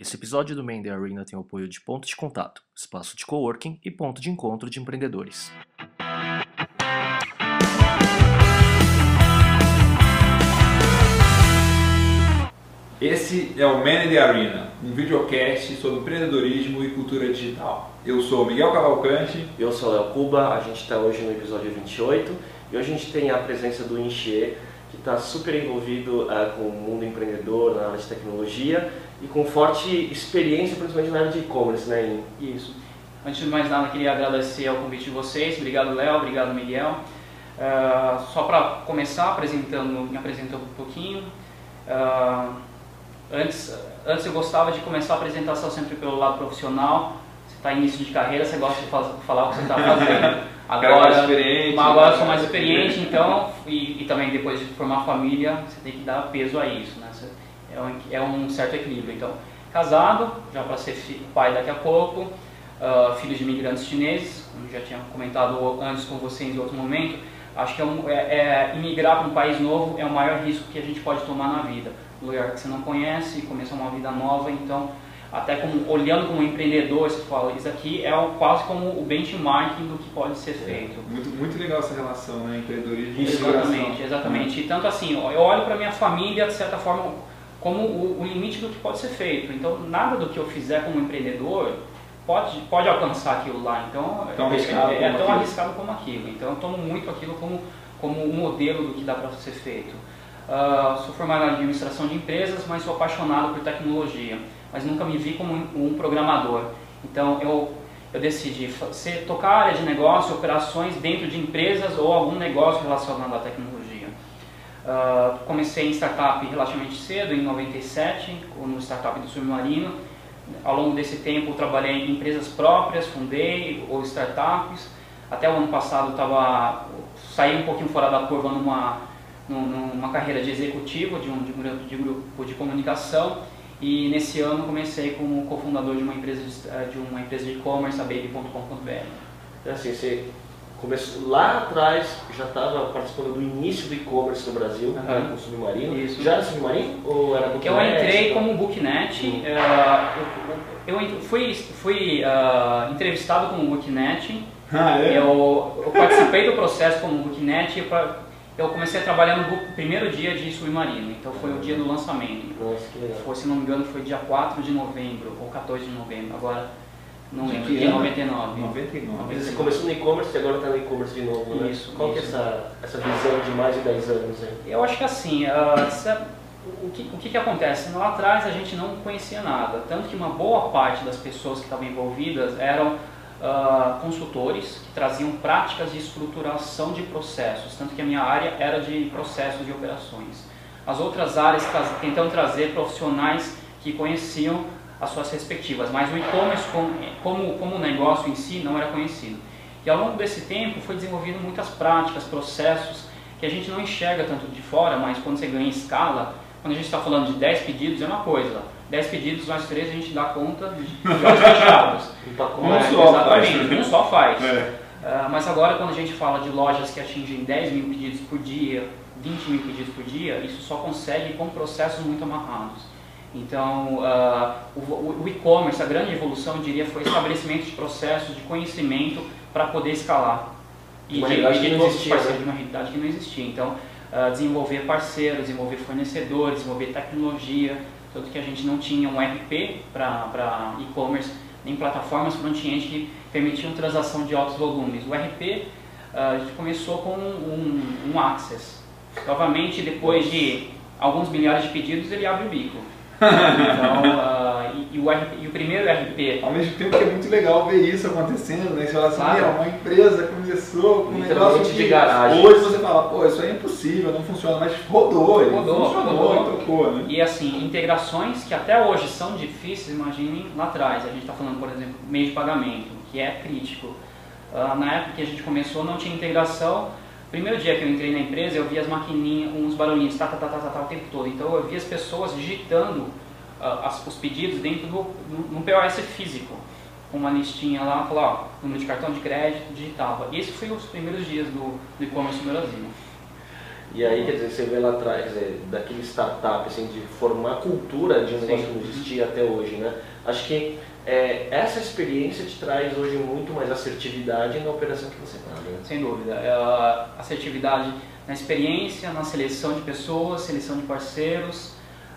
Esse episódio do Mende Arena tem o apoio de Ponto de Contato, espaço de coworking e ponto de encontro de empreendedores. Esse é o Man in the Arena, um videocast sobre empreendedorismo e cultura digital. Eu sou Miguel Cavalcante. Eu sou Léo Cuba, a gente está hoje no episódio 28 e hoje a gente tem a presença do Inchie, que está super envolvido uh, com o mundo empreendedor na área de tecnologia e com forte experiência, principalmente na área de e-commerce, né? Em... Isso. Antes de mais nada, queria agradecer ao convite de vocês. Obrigado, Léo. Obrigado, Miguel. Uh, só para começar, apresentando, me apresentando um pouquinho. Uh, Antes, antes eu gostava de começar a apresentação sempre pelo lado profissional. Você está em início de carreira, você gosta de falar o que você está fazendo. Agora, experiente, agora eu sou mais experiente, então, e, e, também depois de formar família, você tem que dar peso a isso, né? É um, é um certo equilíbrio. Então, casado, já para ser pai daqui a pouco, uh, filho de imigrantes chineses, como já tinha comentado antes com vocês em outro momento, acho que é, um, é, é imigrar para um país novo é o maior risco que a gente pode tomar na vida lugar que você não conhece, começar uma vida nova, então até como olhando como empreendedor, você fala, isso aqui é quase como o benchmarking do que pode ser feito. É, muito, muito legal essa relação, né, empreendedorismo Exatamente, exatamente. E tanto assim, eu olho para minha família de certa forma como o, o, limite do que pode ser feito. Então nada do que eu fizer como empreendedor pode, pode alcançar aquilo lá. Então tão é, arriscado é, é tão arriscado como aquilo. Então eu tomo muito aquilo como como um modelo do que dá para ser feito. Uh, sou formado em administração de empresas, mas sou apaixonado por tecnologia. Mas nunca me vi como um, um programador. Então eu, eu decidi ser, tocar a área de negócio, operações dentro de empresas ou algum negócio relacionado à tecnologia. Uh, comecei em startup relativamente cedo, em 97, no startup do submarino. Ao longo desse tempo trabalhei em empresas próprias, fundei ou startups. Até o ano passado estava saí um pouquinho fora da curva numa numa carreira de executivo de um, de um, de grupo de comunicação e nesse ano comecei como cofundador de uma empresa de, de uma empresa de e-commerce, a baby.com.br. Então, assim, você começou lá atrás, já estava participando do início do e-commerce no Brasil, uhum. com o Submarino. Isso. Já era Submarino ou era Booknet? Eu entrei como Booknet, uhum. uh, eu, eu, fui, fui uh, entrevistado como Booknet, ah, é? eu, eu, participei do processo como Booknet eu comecei a trabalhar no primeiro dia de Submarino, então foi o dia do lançamento. Nossa, que legal. Foi, se não me engano, foi dia 4 de novembro ou 14 de novembro, agora não lembro, dia 99. 99. Você começou no e-commerce e agora está no e-commerce de novo, né? Isso. Qual isso. que é essa, essa visão de mais de 10 anos aí? Eu acho que assim, uh, o, que, o que, que acontece? Lá atrás a gente não conhecia nada, tanto que uma boa parte das pessoas que estavam envolvidas eram uh, consultores que traziam práticas de estruturação de processos, tanto que a minha área era de processos de operações. As outras áreas tentam trazer profissionais que conheciam as suas respectivas, mas o e-commerce como, como, como negócio em si não era conhecido. E ao longo desse tempo foi desenvolvido muitas práticas, processos que a gente não enxerga tanto de fora, mas quando você ganha escala, quando a gente está falando de 10 pedidos é uma coisa, 10 pedidos mais 3 a gente dá conta de olhos fechados. um é, só exatamente, faz. um só faz. É. Uh, mas agora quando a gente fala de lojas que atingem 10 mil pedidos por dia, 20 mil pedidos por dia, isso só consegue com processos muito amarrados. Então, uh, o, o e-commerce, a grande evolução, eu diria, foi o estabelecimento de processos de conhecimento para poder escalar. E uma de, realidade de, que não existia. Né? De uma realidade que não existia. Então, uh, desenvolver parceiros, desenvolver fornecedores, desenvolver tecnologia, tanto que a gente não tinha um RP para e-commerce, nem plataformas front-end que permitiam transação de altos volumes. O RP ah, a gente começou com um, um Access. Novamente, depois de alguns milhares de pedidos, ele abre o bico. Então, uh, e, e, o RP, e, o primeiro RP. Ao mesmo tempo que é muito legal ver isso acontecendo, né? Você fala assim, claro. uma empresa começou com um negócio de, de garagem. Hoje você fala, pô, isso é impossível, não funciona, mas rodou, ele rodou, funcionou rodou. e tocou, né? E assim, integrações que até hoje são difíceis, imaginem lá atrás. A gente está falando, por exemplo, meio de pagamento, que é crítico. Uh, na época que a gente começou não tinha integração Primeiro dia que eu entrei na empresa, eu vi as maquininhas, uns barulhinhos, tá, tá, tá, tá, tá, tá o tempo todo. Então eu vi as pessoas digitando uh, as, os pedidos dentro do no, POS físico. Com uma listinha lá, falar, ó, número de cartão de crédito, digitava. E esse foi os primeiros dias do, do e-commerce no Brasil. E aí, quer dizer, você vê lá atrás, dizer, daquele startup, assim, de formar cultura de um negócio que não existia até hoje, né? Acho que é, essa experiência te traz hoje muito mais assertividade na operação que você está, né? Sem dúvida. É, assertividade na experiência, na seleção de pessoas, seleção de parceiros,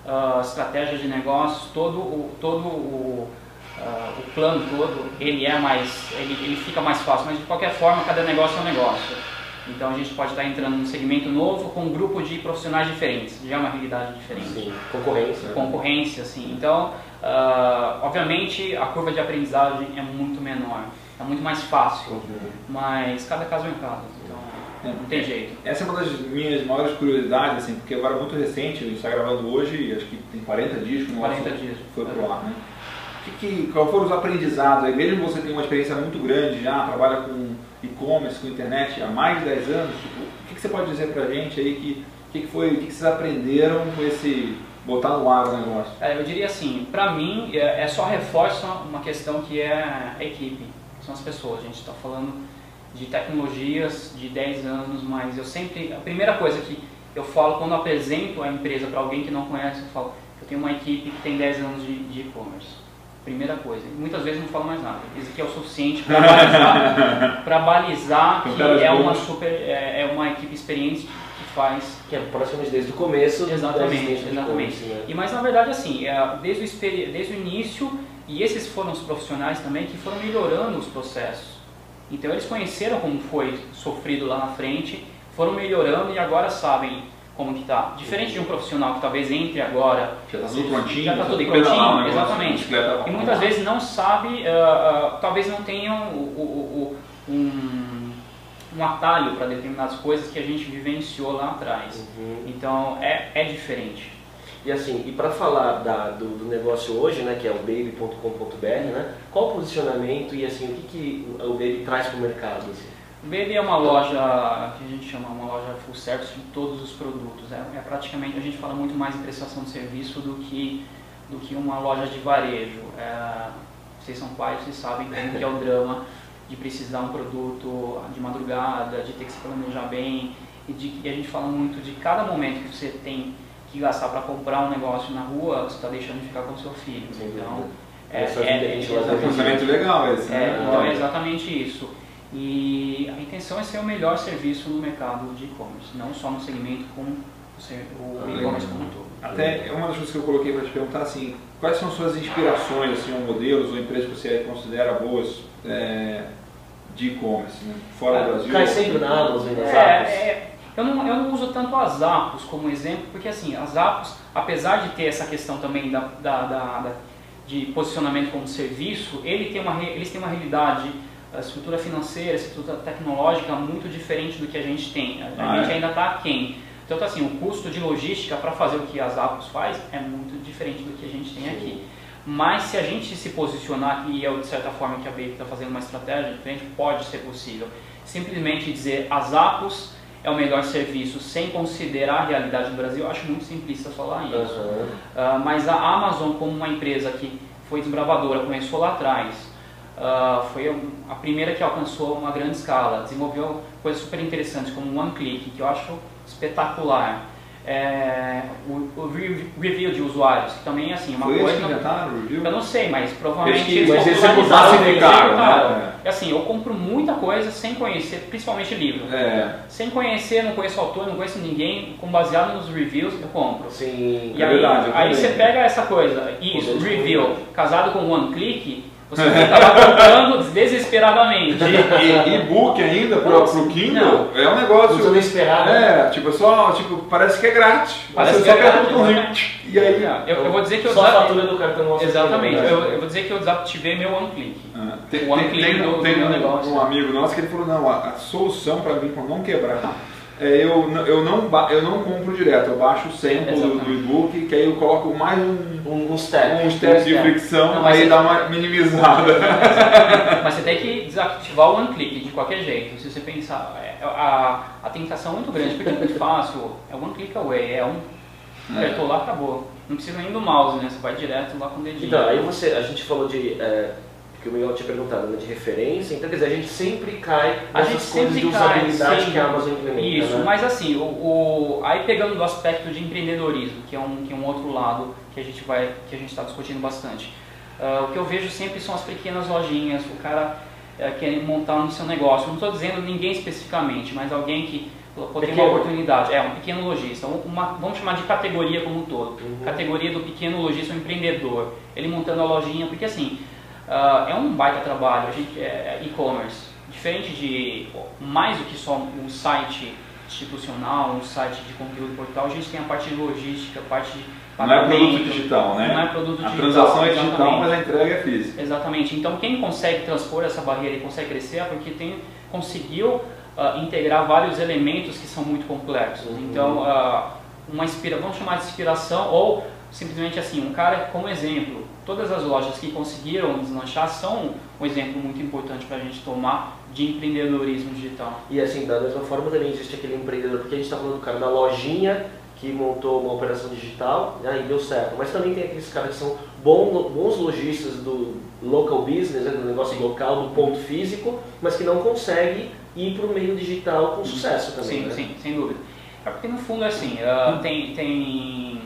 uh, estratégia de negócios, todo o, todo o, uh, o plano todo, ele é mais, ele, ele fica mais fácil, mas de qualquer forma, cada negócio é um negócio. Então a gente pode estar entrando num segmento novo com um grupo de profissionais diferentes, já é uma realidade diferente. Sim, concorrência. Né? Concorrência, sim. Então, uh, obviamente, a curva de aprendizagem é muito menor, é muito mais fácil, uhum. mas cada caso é um caso. Então, não tem jeito. Essa é uma das minhas maiores curiosidades, assim, porque agora é muito recente, a gente está gravando hoje, acho que tem 40 dias que o 40 dias. foi pro ar, né? Que, que, qual foram os aprendizados? Aí, mesmo você tem uma experiência muito grande já, trabalha com e-commerce, com internet há mais de 10 anos, tipo, o que, que, você pode dizer pra gente aí que, que, que foi, o que, que vocês aprenderam com esse botar no ar o negócio? É, eu diria assim, pra mim é, é só reforça uma questão que é a equipe, são as pessoas. A gente está falando de tecnologias de 10 anos, mas eu sempre, a primeira coisa que eu falo quando apresento a empresa para alguém que não conhece, eu falo, eu tenho uma equipe que tem 10 anos de e-commerce. Primeira coisa. Muitas vezes não falo mais nada. Isso aqui é o suficiente para balizar, pra balizar que é uma, super, é, é, uma equipe experiente faz. Que é praticamente desde o começo. Exatamente, exatamente. Né? E mas na verdade assim, é, desde, o, desde o início, e esses foram os profissionais também que foram melhorando os processos. Então eles conheceram como foi sofrido lá na frente, foram melhorando e agora sabem como que está. Diferente de um profissional que talvez entre agora, já está tudo prontinho, já está tudo prontinho, né? exatamente. E muitas vezes não sabe, uh, uh, talvez não tenham um, um atalho para determinadas coisas que a gente vivenciou lá atrás. Uhum. Então é, é diferente. E assim, e para falar da, do, do, negócio hoje, né, que é o baby.com.br, né, qual o posicionamento e assim, o que, que o Baby traz para o mercado? Assim? O Baby é uma loja que a gente chama uma loja full service de todos os produtos. É, é, praticamente, a gente fala muito mais em prestação de serviço do que, do que uma loja de varejo. É, vocês são pais, vocês sabem como que é o drama de precisar um produto de madrugada, de ter que se planejar bem. E, de, e a gente fala muito de cada momento que você tem que gastar para comprar um negócio na rua, você está deixando de ficar com o seu filho. Sim, então, é, é, é, é, um pensamento legal esse, né? É, então é exatamente isso. E a intenção é ser o melhor serviço no mercado de e-commerce, não só no segmento como o ah, e-commerce como um todo. Até uma das coisas que eu coloquei para te perguntar assim, quais são suas inspirações, assim, ou modelos ou empresas que você considera boas é, de e-commerce, né? fora é, do Brasil? Cai sempre na Amazon e nas é, é, eu, não, eu não uso tanto as Apos como exemplo, porque assim, as Apos, apesar de ter essa questão também da, da, da, da de posicionamento como serviço, ele tem uma, eles têm uma realidade a estrutura financeira, a estrutura tecnológica muito diferente do que a gente tem. A, ah, gente é? ainda está aquém. Então, assim, o custo de logística para fazer o que as Apos faz é muito diferente do que a gente tem Sim. aqui. Mas se a gente se posicionar, e é de certa forma que a Baby está fazendo uma estratégia diferente, pode ser possível. Simplesmente dizer as Apos é o melhor serviço sem considerar a realidade do Brasil, eu acho muito simplista falar isso. Uhum. Uh, mas a Amazon, como uma empresa que foi desbravadora, começou lá atrás, uh, foi a primeira que alcançou uma grande escala, desenvolveu coisas super interessantes como o One Click, que eu acho espetacular. É, o, o, review de usuários, que também é assim, uma Foi coisa. Que inventaram, review? Eu não sei, mas provavelmente eles, eles executaram. Né? É. Assim, eu compro muita coisa sem conhecer, principalmente livro. É. Sem conhecer, não conheço o autor, não conheço ninguém, com baseado nos reviews, eu compro. Sim, e é aí, verdade, aí você pega essa coisa, isso, review, casado com one click, você estava comprando desesperadamente. E-book ainda pro, pro Kindle não. é um negócio. Desesperado. É, tipo, só, tipo, parece que é grátis. Parece você que só é grátis. Um e aí. Eu, eu, vou dizer que eu Só a fatura do cartão Exatamente. Eu, eu, vou dizer que eu desativei meu One Click. Ah, tem, o One tem, Click tem, do, tem do um, negócio. um amigo nosso que ele falou: não, a, a solução para mim, para não quebrar é, eu, eu, não, eu não compro direto, eu baixo o sample do, do e-book, que aí eu coloco mais um, um, um step, um step de fricção, não, aí dá uma minimizada. Mas você tem que desativar o one click de qualquer jeito. Se você pensar, é, a, a tentação é muito grande, porque é muito fácil, é one click away, é um. É. Apertou lá, acabou. Não precisa nem do mouse, né? Você vai direto lá com o dedinho. Então, aí você, a gente falou de. É que o Miguel tinha perguntado, né, de referência, então quer dizer, a gente sempre cai a gente coisas sempre de cai, usabilidade sim. que a Amazon implementa. Isso, né? mas assim, o, o- aí pegando do aspecto de empreendedorismo, que é um, que é um outro lado que a gente vai, que a gente está discutindo bastante. Ah, o que eu vejo sempre são as pequenas lojinhas, o cara eh, quer montar no seu negócio. Não estou dizendo ninguém especificamente, mas alguém que tem uma oportunidade, é um pequeno lojista, uma, vamos chamar de categoria como um todo. Uhum. Categoria do pequeno lojista, o empreendedor, ele montando a lojinha, porque assim, ah, é um baita trabalho, a gente é é e-commerce, diferente de mais do que só um site institucional, um site de conteúdo portal, a gente tem a parte de logística, a parte de Não é produto digital, né? Não é produto A digital. transação é digital, exatamente. mas a entrega é física. Exatamente. Então, quem consegue transpor essa barreira e consegue crescer é porque tem, conseguiu ah, integrar vários elementos que são muito complexos. Uhum. Então, ah, uma inspira, vamos chamar de inspiração ou simplesmente assim, um cara como exemplo. Todas as lojas que conseguiram deslanchar são um exemplo muito importante para a gente tomar de empreendedorismo digital. E assim, da mesma forma também existe aquele empreendedor, porque a gente está falando do cara da lojinha que montou uma operação digital né, e deu certo. Mas também tem aqueles caras que são bom- bons lojistas do local business, né, do negócio local, do ponto físico, mas que não conseguem ir para o meio digital com sucesso também. Sim, né? sim, sem dúvida. É porque no fundo é assim, ah, tem, tem,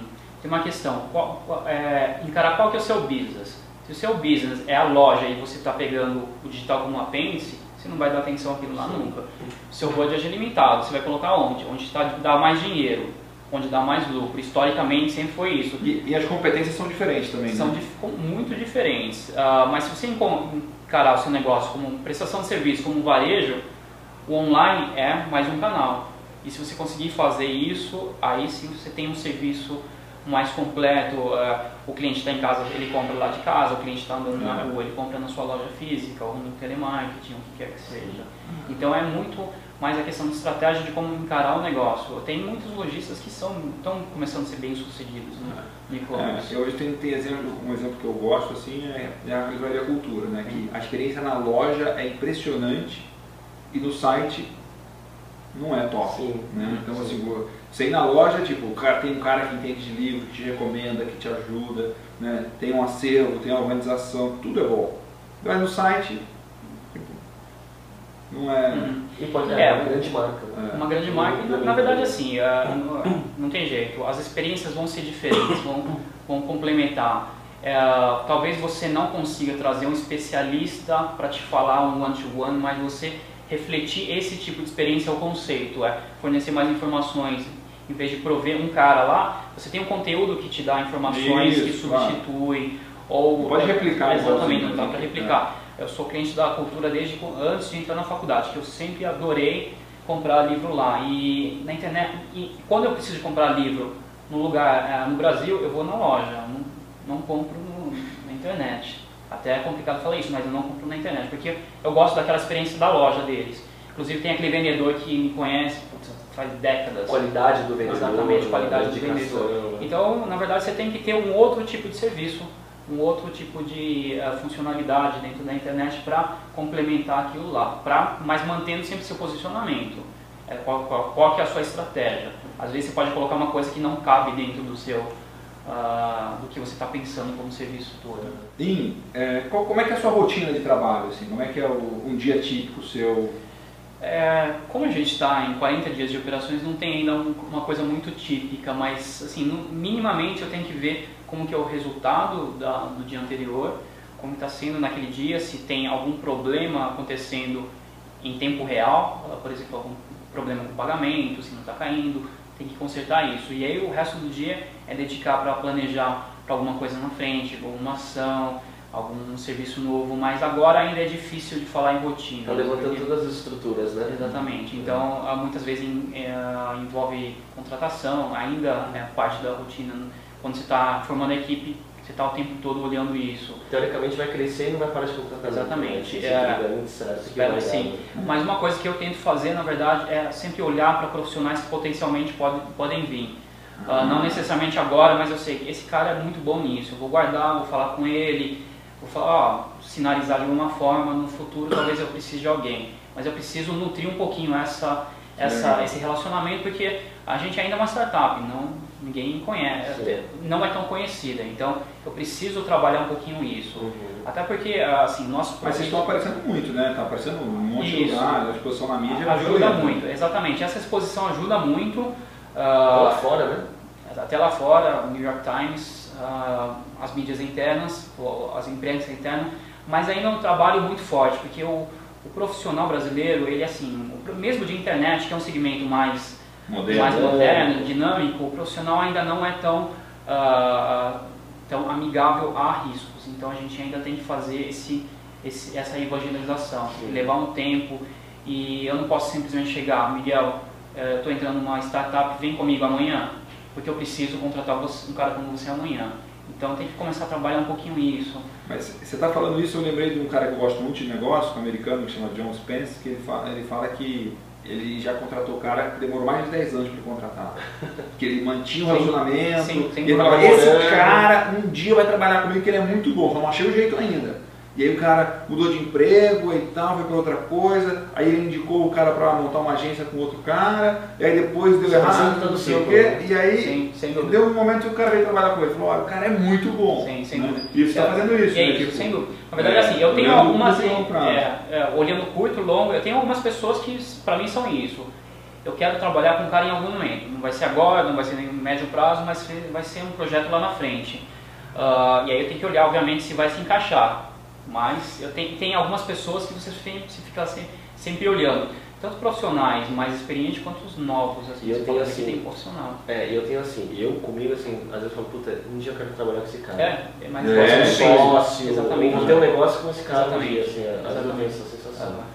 tem uma questão, qual- qual- é, encarar qual que é o seu business. Se o seu business é a loja e você está pegando o digital como um apêndice, você não vai dar atenção àquilo lá nunca. O seu budget é limitado, você vai colocar onde? Onde está dá mais dinheiro, onde dá mais lucro. Historicamente sempre foi isso. E, e as competências são diferentes também, São né? dif- com- muito diferentes. Ah, mas se você encarar o seu negócio como prestação de serviço, como um varejo, o online é mais um canal. E se você conseguir fazer isso, aí sim você tem um serviço mais completo. ah, o cliente está em casa, ele compra lá de casa, o cliente está andando na rua, ele compra na sua loja física ou no telemarketing, o que quer que seja. Então é muito mais a questão de estratégia de como encarar o negócio. Tem muitos lojistas que são estão começando a ser bem sucedidos no, no e-commerce. É, hoje tem, tem exemplo, um exemplo que eu gosto assim é, é a livraria cultura, né? Que a experiência na loja é impressionante e no site não é top. Sim. Né? Então assim, vo- você ir na loja, tipo, o cara, tem um cara que entende de livro, que te recomenda, que te ajuda, né? tem um acervo, tem uma organização, tudo é bom. Mas no site, tipo, não é. Uhum. E pode é, É, uma grande marca. né? é. Uma grande marca, na, na verdade assim, ah, não, não tem jeito, as experiências vão ser diferentes, vão, vão complementar. É, talvez você não consiga trazer um especialista para te falar um one-to-one, mas você refletir esse tipo de experiência ao conceito, é fornecer mais informações, em vez de prover um cara lá, você tem um conteúdo que te dá informações que Isso, claro. substitui, ou... Pode replicar Exatamente, não dá para replicar. Eu sou cliente da cultura desde antes de entrar na faculdade, que eu sempre adorei comprar livro lá. E na internet, e quando eu preciso comprar livro no lugar, eh, no Brasil, eu vou na loja, não, não compro no- na internet. Até é complicado falar isso, mas eu não compro na internet, porque eu gosto daquela experiência da loja deles. Inclusive tem aquele vendedor que me conhece putz, faz décadas. Qualidade do vendedor. Exatamente, qualidade do vendedor. Então, na verdade, você tem que ter um outro tipo de serviço, um outro tipo de eh, funcionalidade dentro da internet para complementar aquilo lá, pra, mas mantendo sempre seu posicionamento. É, qual, qual, qual que é a sua estratégia? Às vezes você pode colocar uma coisa que não cabe dentro do seu ah, do que você está pensando como serviço todo. Im, é, qual- como é que é a sua rotina de trabalho? Assim? Como é que é o- um dia típico seu? É, como a gente está em 40 dias de operações, não tem ainda um- uma coisa muito típica, mas assim, no- minimamente eu tenho que ver como que é o resultado da- do dia anterior, como está sendo naquele dia, se tem algum problema acontecendo em tempo real, por exemplo, algum problema com pagamento, se não está caindo, tem que consertar isso. E aí o resto do dia é dedicar para planejar para alguma coisa na frente, alguma ação, algum serviço novo, mas agora ainda é difícil de falar em rotina. Tá levantando porque- todas as estruturas, né? Exatamente. Então, ah, muitas vezes eh, envolve contratação, ainda é parte da rotina. Quando você está formando a equipe, você está o tempo todo olhando isso. Teoricamente vai crescer e não vai parar de contratar. Exatamente. Isso É. é Espero que sim. né? Mas uma coisa que eu tento fazer, na verdade, é sempre olhar para profissionais que potencialmente podem, podem vir. Ah, não necessariamente agora, mas eu sei que esse cara é muito bom nisso. Eu vou guardar, vou falar com ele, vou falar, ó, sinalizar de alguma forma, no futuro talvez eu precise de alguém. Mas eu preciso nutrir um pouquinho essa, essa, esse relacionamento, porque a gente ainda é uma startup, não, ninguém conhece, Sim. não é tão conhecida. Então, eu preciso trabalhar um pouquinho isso. Uhum. Até porque, assim, nosso Mas vocês estão aparecendo muito, né? Está aparecendo um monte de Isso. lugar, a exposição na mídia. ajuda violenta. muito, exatamente. Essa exposição ajuda muito. Tá lá ah, fora, né? até lá fora, o New York Times, ah, as mídias internas, as imprensa internas, mas ainda é um trabalho muito forte, porque o, o profissional brasileiro, ele assim, o, mesmo de internet, que é um segmento mais, Moderno. mais moderno, dinâmico, o profissional ainda não é tão, ah, tão amigável a riscos. Então a gente ainda tem que fazer esse, esse, essa evangelização, Sim. levar um tempo, e eu não posso simplesmente chegar, Miguel, estou entrando numa startup, vem comigo amanhã, porque eu preciso contratar você- um cara como você amanhã. Então tem que começar a trabalhar um pouquinho isso. Mas você está falando isso, eu lembrei de um cara que eu gosto muito de negócio, um americano que chama John Spence, que ele fala, ele fala que ele já contratou o cara que demorou mais de 10 anos para contratar. Que ele mantinha o Sim. relacionamento. Sim, sem e ele falava, esse cara um dia vai trabalhar comigo que ele é muito bom, só não achei o jeito ainda. E aí o cara mudou de emprego e tal, foi para outra coisa, aí ele indicou o cara para montar uma agência com outro cara, e aí depois deu errado, não sei o quê, né? e aí Sim, deu um momento que o cara veio trabalhar com ele, falou, olha, o cara é muito bom. Sim, sem né? dúvida. E você está fazendo isso, E é né? isso, Tipo, sem dúvida. Na verdade, é, assim, eu tenho algumas. é, é, olhando curto, longo, eu tenho algumas pessoas que, para mim, são isso. Eu quero trabalhar com o cara em algum momento. Não vai ser agora, não vai ser nem no médio prazo, mas vai ser um projeto lá na frente. Ah, e aí eu tenho que olhar, obviamente, se vai se encaixar. Mas eu tenho, tem algumas pessoas que você tem que ficar se- sempre olhando. Tanto profissionais mais experientes quanto os novos. Assim, E eu você tenho assim- tem profissional. É, e eu tenho assim, eu comigo assim, às vezes eu falo, puta, um dia eu quero trabalhar com esse cara. É, é mais É, sócio, Exatamente. ou ter um negócio com esse cara um Exatamente. dia, assim, às vezes eu tenho essa sensação. Ah.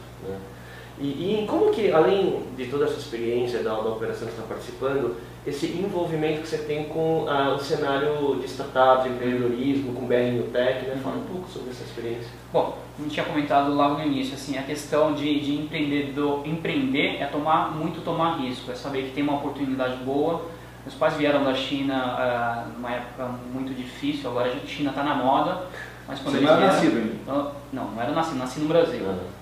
E, e como que, além de toda essa experiência da, da operação que está participando, esse envolvimento que você tem com ah, o cenário de startup, de empreendedorismo, com BR New Tech, né? Fala um pouco sobre essa experiência. Bom, como eu tinha comentado logo no início, assim, a questão de, de empreendedor, empreender é tomar muito tomar risco, é saber que tem uma oportunidade boa. Meus pais vieram da China ah, numa época muito difícil, agora a China está na moda, mas quando Você eles não era vieram, nascido ainda. Eu- não, não era nascido, nasci no Brasil. Ah,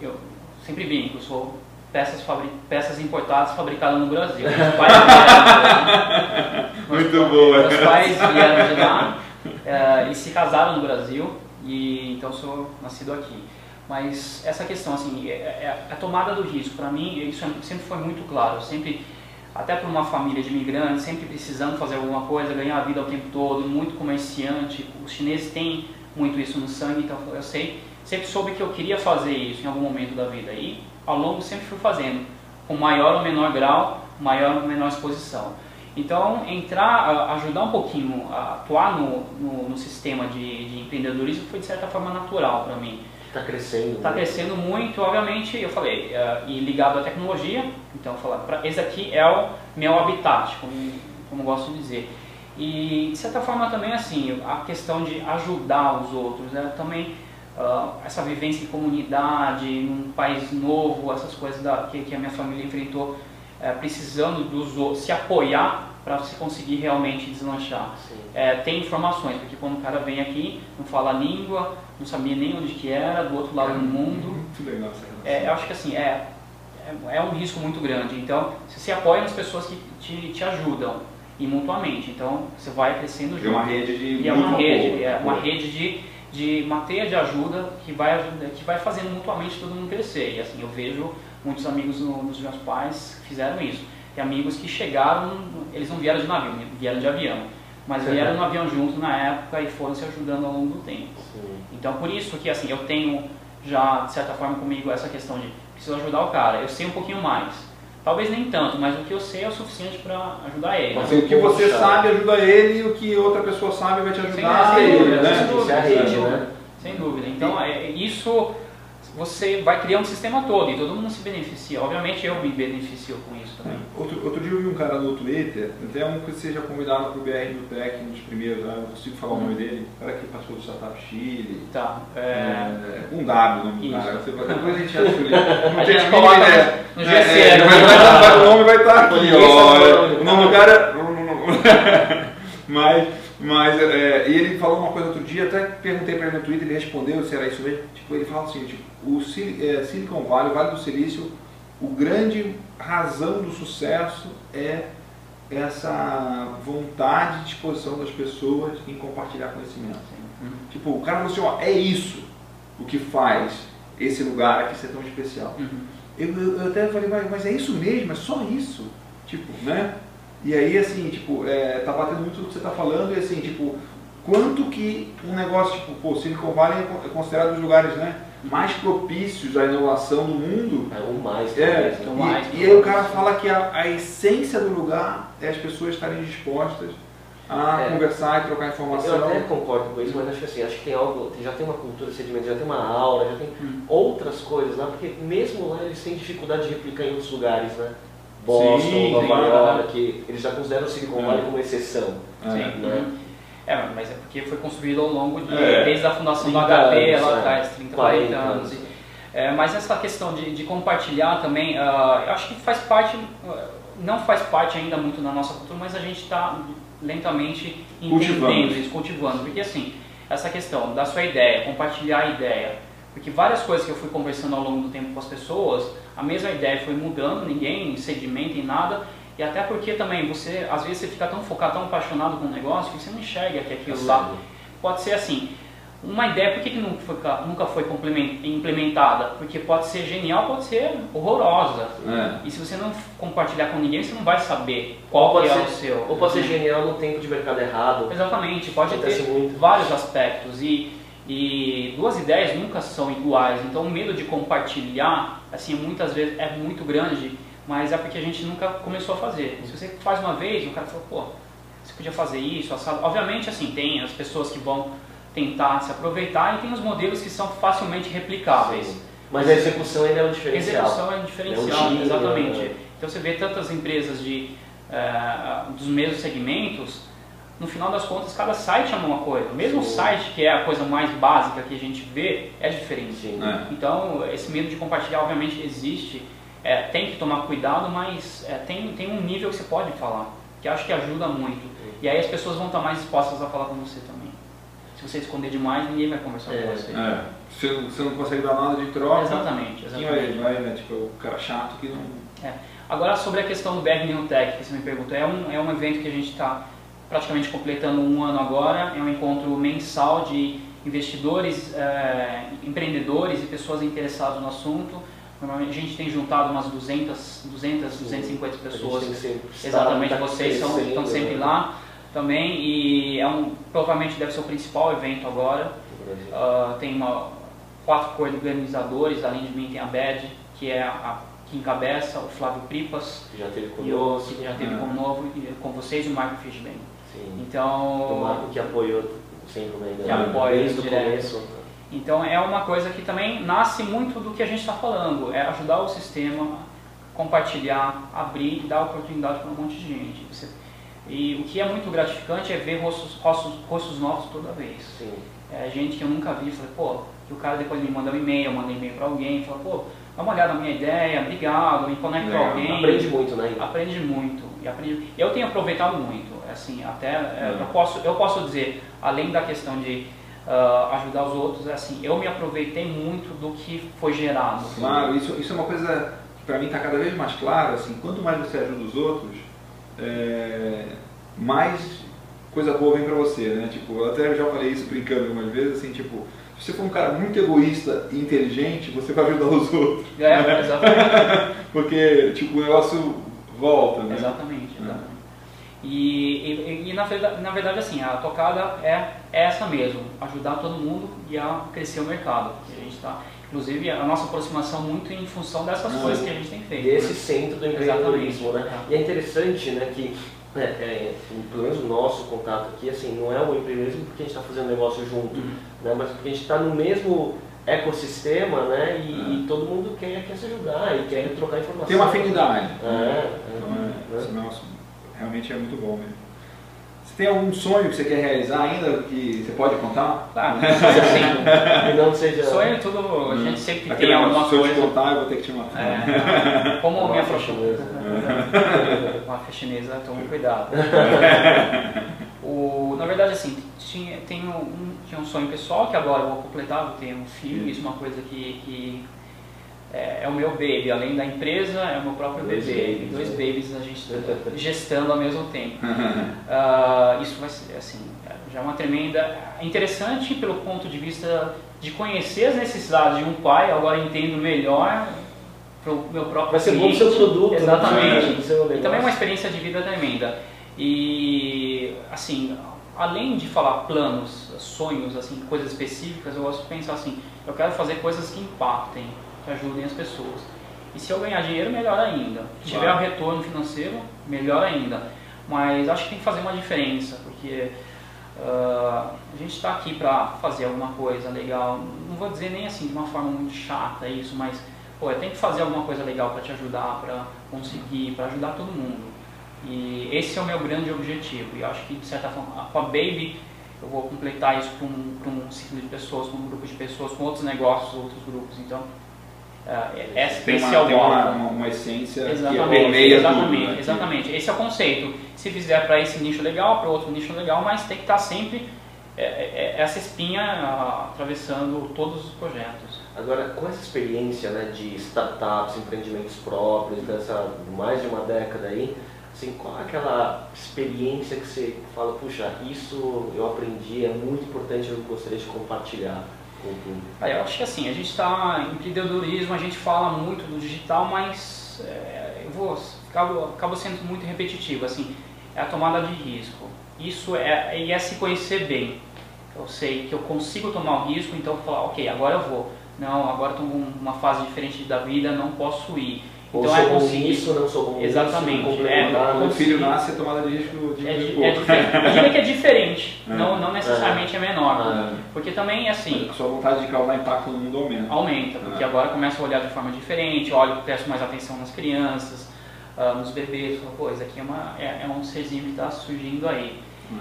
eu sempre brinco, eu sou peças, peças importadas fabricadas no Brasil. Meus pais vieram, Muito meus, boa. Meus pais vieram de lá é, e se casaram no Brasil, e então sou nascido aqui. Mas essa questão, assim, é, é a tomada do risco, para mim, isso é- sempre foi muito claro. Eu sempre, até por uma família de imigrantes, sempre precisando fazer alguma coisa, ganhar a vida o tempo todo, muito comerciante. Os chineses têm muito isso no sangue, então eu sei, sempre soube que eu queria fazer isso em algum momento da vida. E ao longo sempre fui fazendo, com maior ou menor grau, maior ou menor exposição. Então, entrar, ajudar um pouquinho, a atuar no, no, no sistema de, de empreendedorismo foi de certa forma natural para mim. Está crescendo. Está crescendo muito, obviamente, eu falei, eh, e ligado à tecnologia, então pra, esse aqui é o meu habitat, como, como gosto de dizer. E, de certa forma, também, assim, a questão de ajudar os outros, né? também ah, essa vivência em comunidade, num país novo, essas coisas da, que, que a minha família enfrentou, eh, precisando dos outros, se apoiar para você conseguir realmente deslanchar. É, tem informações, porque quando o cara vem aqui, não fala a língua, não sabia nem onde que era, do outro lado do mundo, Muito legal essa relação. é, eu acho que assim, é, é, é um risco muito grande. Então, você se apoia nas pessoas que te, te ajudam, e mutuamente. Então, você vai crescendo É junto. uma rede de E é uma rede, apoio. é uma rede de, de uma teia de ajuda que vai, que vai fazendo mutuamente todo mundo crescer. E assim, eu vejo muitos amigos no- dos meus pais fizeram isso. E amigos que chegaram, eles não vieram de navio, vieram de avião. Mas vieram no avião junto na época e foram se ajudando ao longo do tempo. Sim. Então, por isso que assim, eu tenho já, de certa forma, comigo essa questão de preciso ajudar o cara. Eu sei um pouquinho mais. Talvez nem tanto, mas o que eu sei é o suficiente para ajudar ele. Assim, o que você sabe ajuda ele e o que outra pessoa sabe vai te ajudar sem ele, dúvida, né? sem Isso é a sem rede, dúvida. né? Sem dúvida. Então, é, isso você vai criar um sistema todo e todo mundo se beneficia. Obviamente, eu me beneficio com isso também. Outro, outro dia eu vi um cara no Twitter, até um que seja convidado para o BR no Tech, um dos primeiros, né? não consigo falar o nome dele, o cara que passou do Startup Chile. Tá. É, É, um W o nome do cara. Você depois a gente acha o. Não A gente mínima coloca ideia. no É, GC, é, né? vai- vai- o nome vai estar aqui, Ninguém sabe olha. o nome do O nome do cara. mas, mas é, ele falou uma coisa outro dia, até perguntei para ele no Twitter, ele respondeu se era isso mesmo. Tipo, ele fala assim, tipo, o é, Silicon Valley, o Vale do Silício, o grande razão do sucesso é essa vontade e disposição das pessoas em compartilhar conhecimento. Uhum. Tipo, o cara falou assim, ó, é isso o que faz esse lugar aqui ser tão especial. Uhum. Eu, eu, eu até falei, mas, mas é isso mesmo, é só isso? Tipo, né? E aí, assim, tipo, é, tá batendo muito do que você tá falando e assim, tipo, quanto que um negócio, tipo, pô, Silicon Valley é considerado um dos lugares, né, mais propícios à inovação do mundo. É o mais, É, o mais, e, e aí o cara fala que a, a essência do lugar é as pessoas estarem dispostas a É. conversar e trocar informação. Eu até concordo com isso, mas acho que assim, acho que tem algo, já tem uma cultura de sedimento, já tem uma aura, já tem Hum. outras coisas lá, porque mesmo lá eles têm dificuldade de replicar em outros lugares, né? Boston, Sim, Nova. York, eles já consideram o Silicon É. Valley como exceção. É. Sim. né? É, mas é porque foi construído ao longo de, É. desde a fundação do 30 HP anos, lá é. atrás, 30, 40 40 anos. anos. E, é, mas essa questão de, de compartilhar também, eu acho que faz parte, ah, não faz parte ainda muito da nossa cultura, mas a gente está lentamente Cultivando. entendendo isso, cultivando. Porque assim, essa questão da sua ideia, compartilhar a ideia, porque várias coisas que eu fui conversando ao longo do tempo com as pessoas, a mesma ideia foi mudando, ninguém sedimenta em nada, e até porque também você, às vezes você fica tão focado, tão apaixonado com o negócio, que você não enxerga que aquilo lá pode ser assim. Uma ideia, por que, que nunca foi, nunca foi implementada? Porque pode ser genial, pode ser horrorosa. É. E se você não compartilhar com ninguém, você não vai saber qual pode é ser- o seu. Ou pode ser genial no tempo de mercado errado. Exatamente, pode Acontece ter muito. vários aspectos e, e duas ideias nunca são iguais. Então o medo de compartilhar, assim, muitas vezes é muito grande, mas é porque a gente nunca começou a fazer. Se você faz uma vez, o cara fala, pô, você podia fazer isso, assado. Obviamente, assim, tem as pessoas que vão tentar se aproveitar e tem os modelos que são facilmente replicáveis. Sim. Mas a execução ainda é o diferencial. Execução é diferencial, É um time, exatamente. né? Então você vê tantas empresas de, eh, dos mesmos segmentos, no final das contas cada site é uma coisa. Mesmo o Sim. site, que é a coisa mais básica que a gente vê, é diferente. Sim. É. Então esse medo de compartilhar obviamente existe, é, tem que tomar cuidado, mas é, tem, tem um nível que você pode falar, que acho que ajuda muito. E aí as pessoas vão estar mais dispostas a falar com você também. Se você esconder demais, ninguém vai conversar É. com você. É. Você, não- você não consegue dar nada de troca. Exatamente, Quem vai, exatamente. vai, né? Tipo, o cara chato que não. Agora sobre a questão do BR New Tech, que você me perguntou, é um, é um evento que a gente está praticamente completando um ano agora, é um encontro mensal de investidores, eh, empreendedores e pessoas interessadas no assunto. Normalmente a gente tem juntado umas 200, 200 250 pessoas. Sempre Exatamente, tá vocês são, estão sempre né? lá também e é um, provavelmente deve ser o principal evento agora. Ah, tem uma, quatro coorganizadores, além de mim tem a BED, que é a que encabeça, o Flávio Pripas, Que já teve e o conosco. que já teve É. com, novo, e com vocês e o Marco Fishbane. Sim. O Então, Marco que apoiou sempre né, Que apoia desde o começo. então é uma coisa que também nasce muito do que a gente está falando, é ajudar o sistema, compartilhar, abrir e dar oportunidade para um monte de gente. Você- e o que é muito gratificante é ver rostos, rostos, rostos novos toda vez. Sim. É, gente que eu nunca vi, falei, pô, que o cara depois me manda um e-mail, eu mando um e-mail para alguém, fala, pô, dá uma olhada na minha ideia, obrigado, me conecta com Legal. alguém. Aprende muito, né? Aprende muito. E aprende... Eu tenho aproveitado muito, assim, até é, Uhum. eu, posso, eu posso dizer, além da questão de ah, ajudar os outros, é assim, eu me aproveitei muito do que foi gerado. Claro, isso, isso é uma coisa que para mim está cada vez mais claro. Assim, quanto mais você ajuda os outros, é, mais coisa boa vem para você, né? Tipo, eu até já falei isso brincando algumas vezes, assim, tipo, se você for um cara muito egoísta e inteligente, você vai ajudar os outros. É, exatamente. Porque, tipo, o negócio volta, né? Exatamente, exatamente. E, e, e na, verdade, na verdade, assim, a tocada é, é essa mesmo, ajudar todo mundo e a crescer o mercado. A gente está, inclusive, a nossa aproximação muito em função dessas coisas que a gente tem feito. Desse centro do empreendedorismo, Exatamente. né? E é interessante, né, que né, é, pelo menos o nosso contato aqui, assim, não é o empreendedorismo porque a gente está fazendo negócio junto, Uhum. Né, mas porque a gente está no mesmo ecossistema, né, e, Ah. e todo mundo quer, quer se ajudar e quer trocar informação. Tem uma afinidade. É, é, Então, é, né? esse negócio realmente é muito bom mesmo. Você tem algum sonho que você quer realizar ainda que você pode contar? Claro, assim, E não seja... sonho é tudo, a gente sempre Aquele tem alguma negócio, se eu te coisa. contar, eu vou ter que te matar. É, como Uma minha faxinesa. Uma chinesa, tome cuidado. O, na verdade, assim, tinha, tem um, tinha um sonho pessoal que agora eu vou completar, vou ter um filho, isso é uma coisa que, que é, é, o meu baby, além da empresa, é o meu próprio dois bebê. Babies, dois né? babies a gente gestando ao mesmo tempo. Uh, isso vai ser assim, já é uma tremenda. Interessante pelo ponto de vista de conhecer as necessidades de um pai, agora entendo melhor para o meu próprio Vai ser bom cliente. pro seu produto, Exatamente. né? Do seu E também é uma experiência de vida tremenda. E, assim, além de falar planos, sonhos, assim, coisas específicas, eu gosto de pensar assim, eu quero fazer coisas que impactem, que ajudem as pessoas. E se eu ganhar dinheiro, melhor ainda. Se tiver um retorno financeiro, melhor ainda. Mas acho que tem que fazer uma diferença, porque ah, a gente está aqui para fazer alguma coisa legal. Não vou dizer nem assim de uma forma muito chata isso, mas pô, eu tenho que fazer alguma coisa legal para te ajudar, para conseguir, para ajudar todo mundo. E esse é o meu grande objetivo. E eu acho que, de certa forma, com a Baby, eu vou completar isso para um, pra um ciclo de pessoas, com um grupo de pessoas, com outros negócios, outros grupos. Então, é, esse, Tem, esse uma, é o tem uma, uma, uma essência que Exatamente, permeia exatamente, tudo. né? exatamente. Esse é o conceito. Se fizer para esse nicho legal, para outro nicho legal, mas tem que estar sempre é, é, essa espinha ah, atravessando todos os projetos. Agora, com essa experiência né, de startups, empreendimentos próprios, dessa mais de uma década aí, assim, qual é aquela experiência que você fala, puxa, isso eu aprendi, é muito importante, eu gostaria de compartilhar com o público? Aí eu acho que assim, a gente está em empreendedorismo, a gente fala muito do digital, mas é, eu vou acabo, acabo sendo muito repetitivo, assim, é a tomada de risco. Isso é, e é se conhecer bem. Eu sei que eu consigo tomar o risco, então falar, ok, agora eu vou. Não, agora estou numa fase diferente da vida, não posso ir. Então sou é conseguir. nisso, não sou bom Exatamente, nisso, complementar, Quando o filho nasce, a tomada de risco de É, pouco. é diferente. Diria que é diferente, É. não, não necessariamente é menor. Ah, Porque também, assim, A sua vontade de causar impacto no mundo aumenta. aumenta, porque Ah. agora começa a olhar de forma diferente, olho, presto mais atenção nas crianças, ah, nos bebês, falo, pô, isso aqui é, uma, é, é um serzinho que está surgindo aí.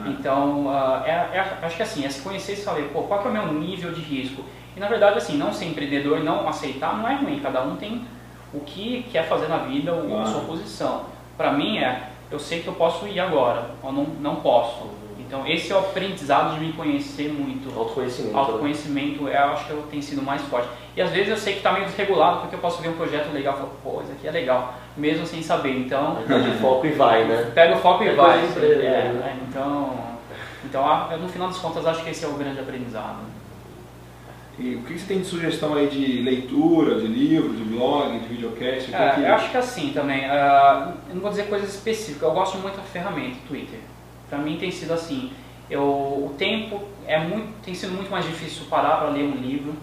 Então, é, é- acho que assim, é se conhecer e saber, pô, qual que é o meu nível de risco. E na verdade, assim, não ser empreendedor e não aceitar não é ruim, cada um tem o que quer fazer na vida, o- a Claro. sua posição. Para mim é, eu sei que eu posso ir agora, ou não, não posso. Então, esse é o aprendizado de me conhecer muito. Autoconhecimento. Autoconhecimento, eu acho que eu tenho sido mais forte. E às vezes eu sei que está meio desregulado porque eu posso ver um projeto legal e falo, pô, isso aqui é legal, mesmo sem saber. Então, tá de foco e vai, né? pega o foco e É vai. empresa, É, né? é, então, então, a- eu, no final das contas, acho que esse é o grande aprendizado. E o que você tem de sugestão aí de leitura, de livro, de blog, de videocast? É, que- eu acho que assim também, ah, eu não vou dizer coisas específicas, eu gosto muito da ferramenta Twitter. Para mim tem sido assim, eu, o tempo é muito, tem sido muito mais difícil parar para ler um livro.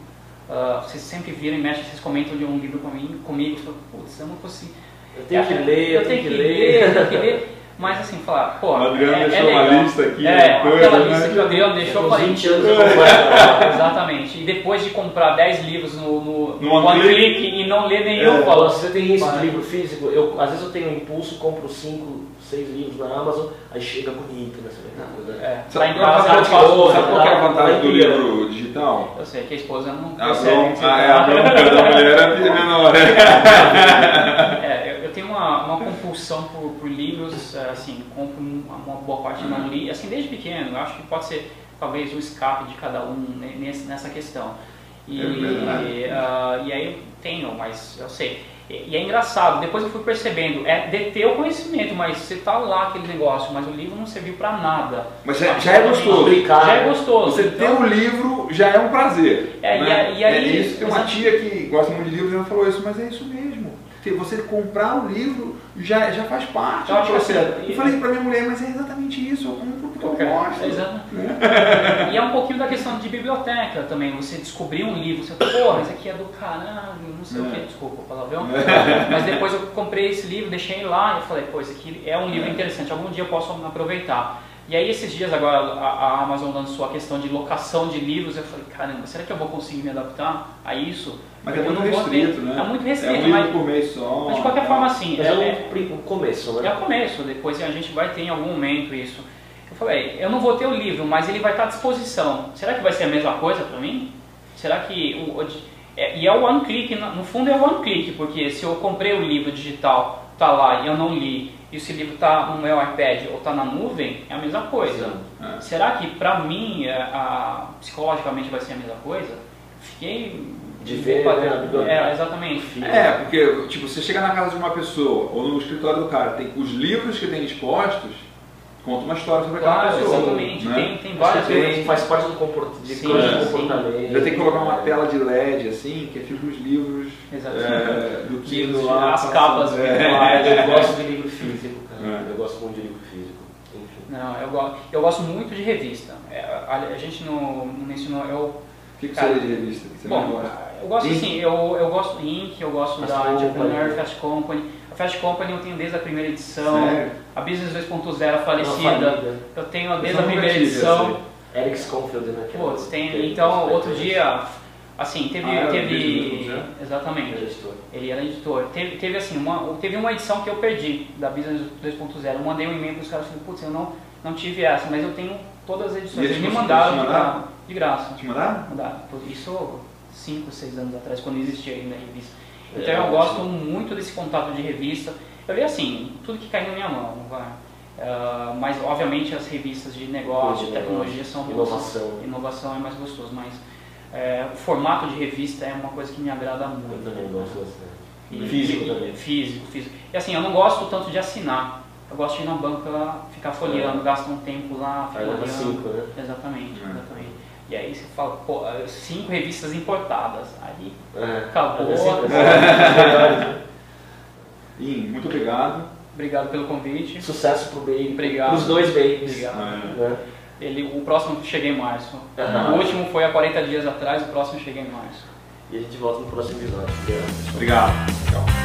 Ah, vocês sempre viram e mexem, vocês comentam de um livro comigo, comigo você fala, putz, eu não consigo. Eu tenho que ler, eu tenho que ler. eu tenho que ler. Mas assim, falar, pô, O Adriano é, deixou é uma legal. lista aqui, É, uma coisa, aquela né? lista que o Adriano deixou, falei, 20 anos. Exatamente. E depois de comprar 10 livros no, no, No One Click e não ler nenhum, Eu falo, falo, se você tem isso de livro físico, eu, às vezes eu tenho um impulso, compro 5, 6 livros na Amazon, aí chega bonito nessa né? é, tá Sabe, em casa, sabe, faço- sabe qual que é a vantagem do livro digital? Eu sei que a esposa não A percebe que bronca, você ah, é, a bronca da mulher é menor. É, uma, uma compulsão por, por livros, é, assim, compro uma, boa parte não li, assim, desde pequeno, acho que pode ser talvez o escape de cada um nesse- nessa questão. E, É ah, e aí eu tenho, mas eu sei. E, e é engraçado, depois eu fui percebendo, é deter o conhecimento, mas você tá lá aquele negócio, mas o livro não serviu para nada. Mas já, já é gostoso. Brincar. Já é gostoso. Você ter então- o livro já é um prazer. É, e né? a- e aí- é isso. Tem uma tia que gosta muito de livros e ela falou isso, mas é isso mesmo. Você comprar o livro já, já faz parte Eu do acho que assim, processo. Eu falei pra minha mulher, mas é exatamente isso. Eu compro porque eu Qualquer- gosto. Exato. E é um pouquinho da questão de biblioteca também. Você descobrir um livro, você fala, porra, esse aqui é do caralho, não sei o É. que, desculpa o palavrão. Mas depois eu comprei esse livro, deixei lá e falei, pô, esse aqui é um livro É. interessante, algum dia eu posso aproveitar. E aí esses dias agora a, a Amazon lançou a questão de locação de livros, eu falei, caramba, será que eu vou conseguir me adaptar a isso? Mas é Porque muito ter- restrito, né? É muito É restrito, um livro mas, por mês só. mas de qualquer forma assim, Mas é- é é- um, um começo, é né? o começo, depois a gente vai ter em algum momento isso. Eu falei, eu não vou ter o livro, mas ele vai estar à disposição. Será que vai ser a mesma coisa para mim? Será que o, o é, e é o one click, no fundo é o one click, porque se eu comprei o livro digital, tá lá e eu não li, e se o livro tá no meu iPad ou tá na nuvem, é a mesma coisa. É. Será que para mim, é, a- psicologicamente vai ser a mesma coisa? fiquei. De ver, né, É, exatamente. É, porque tipo, você chega na casa de uma pessoa ou no escritório do cara, tem os livros que tem expostos, conta uma história sobre aquela Claro, pessoa. exatamente. né? Tem, tem várias tem- coisas. faz parte do comportamento, de Sim, coisa de sim. comportamento. Já tem que colocar uma tela de LED assim, que fica os livros Exatamente. é, do Kindle Livros, lá. as passando. capas É. Ah, eu gosto de livro físico, cara. É. Eu gosto muito de livro físico. Enfim. Não, eu, go- eu gosto muito de revista. É, a, a gente não, não mencionou. Eu, O que, que Cara, seria de revista você bom, gosta? eu gosto Inc? assim, eu, eu gosto do Inc, eu gosto Fast da Company. Entrepreneur, Fast Company. Fast Company eu tenho desde a primeira edição. Sério? A Business 2.0 Não, falecida, eu tenho desde Eu a primeira tive edição. essa Eric Sconfield, né? é Putz, tem, que é então outro dia, assim, teve, Ah, o teve, Business 2.0? exatamente, Ele é editor. ele era editor. Teve, teve assim, uma, teve uma edição que eu perdi da Business 2.0. Eu mandei um e-mail para os caras falei, putz, eu não, não tive essa, mas eu tenho todas as edições. Eles me mandaram de, de graça. Te mandaram? Mandaram. Isso 5, 6 anos atrás, quando existia ainda a revista. Então É, eu gosto muito desse contato de revista. Eu li assim, tudo que cai na minha mão, vai. Ah, mas obviamente as revistas de negócio, de tecnologia são Inovação. inovação é mais gostoso, mas é, o formato de revista é uma coisa que me agrada Eu muito. também gosto bastante. E- Físico e- também. Físico, físico. E assim, eu não gosto tanto de assinar. Eu gosto de ir na banca, ficar folheando, gastar um tempo lá, folheando. cinco, né? Exatamente, É. exatamente. E aí você fala, pô, cinco revistas importadas. Aí É. Acabou. Mas é. Ih, muito obrigado. Obrigado pelo convite. Sucesso pro Baby. Obrigado. Pros dois babies. Obrigado. Né? Ele, o próximo chega em março. Aham. O último foi há 40 dias atrás, o próximo chega em março. E a gente volta no próximo episódio. Obrigado. Tchau.